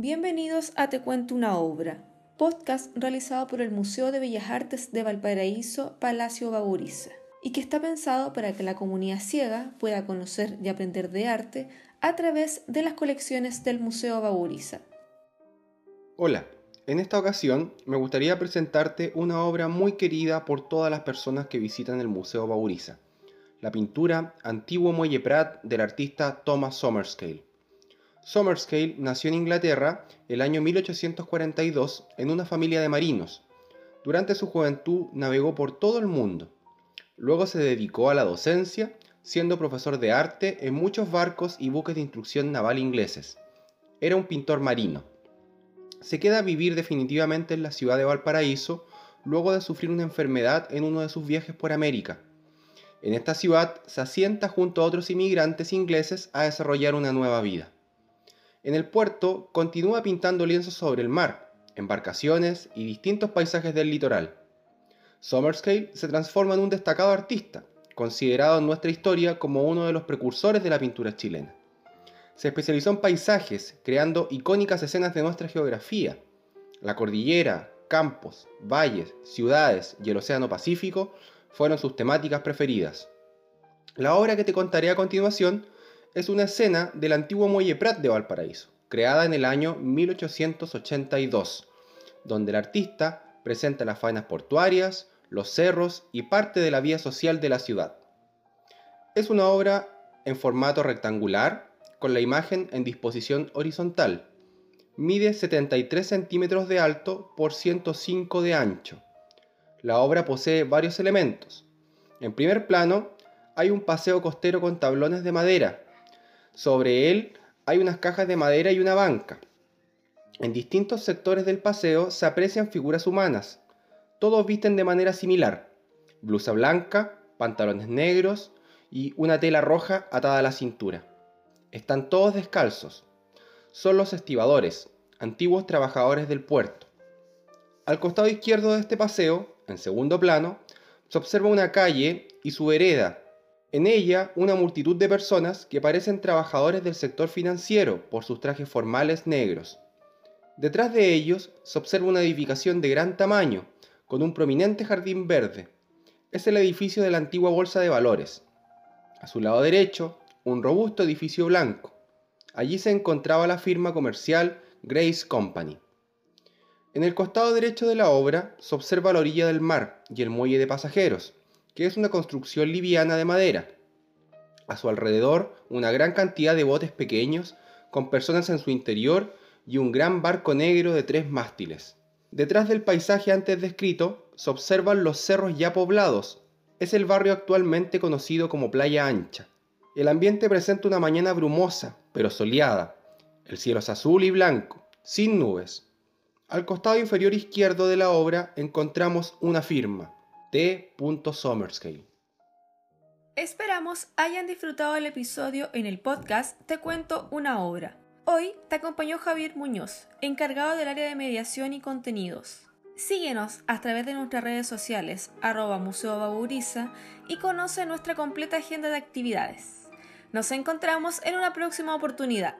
Bienvenidos a Te Cuento una Obra, podcast realizado por el Museo de Bellas Artes de Valparaíso, Palacio Baburiza, y que está pensado para que la comunidad ciega pueda conocer y aprender de arte a través de las colecciones del Museo Baburiza. Hola, en esta ocasión me gustaría presentarte una obra muy querida por todas las personas que visitan el Museo Baburiza, la pintura Antiguo Muelle Prat del artista Thomas Sommerscale. Sommerscale nació en Inglaterra el año 1842 en una familia de marinos. Durante su juventud navegó por todo el mundo. Luego se dedicó a la docencia, siendo profesor de arte en muchos barcos y buques de instrucción naval ingleses. Era un pintor marino. Se queda a vivir definitivamente en la ciudad de Valparaíso luego de sufrir una enfermedad en uno de sus viajes por América. En esta ciudad se asienta junto a otros inmigrantes ingleses a desarrollar una nueva vida. En el puerto continúa pintando lienzos sobre el mar, embarcaciones y distintos paisajes del litoral. Sommerscale se transforma en un destacado artista, considerado en nuestra historia como uno de los precursores de la pintura chilena. Se especializó en paisajes, creando icónicas escenas de nuestra geografía. La cordillera, campos, valles, ciudades y el Océano Pacífico fueron sus temáticas preferidas. La obra que te contaré a continuación es una escena del antiguo muelle Prat de Valparaíso, creada en el año 1882, donde el artista presenta las faenas portuarias, los cerros y parte de la vía social de la ciudad. Es una obra en formato rectangular, con la imagen en disposición horizontal. Mide 73 centímetros de alto por 105 de ancho. La obra posee varios elementos. En primer plano hay un paseo costero con tablones de madera sobre él hay unas cajas de madera y una banca. En distintos sectores del paseo se aprecian figuras humanas. Todos visten de manera similar. Blusa blanca, pantalones negros y una tela roja atada a la cintura. Están todos descalzos. Son los estibadores, antiguos trabajadores del puerto. Al costado izquierdo de este paseo, en segundo plano, se observa una calle y su vereda en ella, una multitud de personas que parecen trabajadores del sector financiero por sus trajes formales negros. Detrás de ellos se observa una edificación de gran tamaño, con un prominente jardín verde. Es el edificio de la antigua Bolsa de Valores. A su lado derecho, un robusto edificio blanco. Allí se encontraba la firma comercial Grace Company. En el costado derecho de la obra se observa la orilla del mar y el muelle de pasajeros, que es una construcción liviana de madera. A su alrededor, una gran cantidad de botes pequeños, con personas en su interior y un gran barco negro de tres mástiles. Detrás del paisaje antes descrito, se observan los cerros ya poblados. Es el barrio actualmente conocido como Playa Ancha. El ambiente presenta una mañana brumosa, pero soleada. El cielo es azul y blanco, sin nubes. Al costado inferior izquierdo de la obra encontramos una firma, T. Sommerscale. Esperamos hayan disfrutado el episodio en el podcast Te cuento una obra. Hoy te acompañó Javier Muñoz, encargado del área de mediación y contenidos. Síguenos a través de nuestras redes sociales, arroba Museo Baburiza, y conoce nuestra completa agenda de actividades. Nos encontramos en una próxima oportunidad.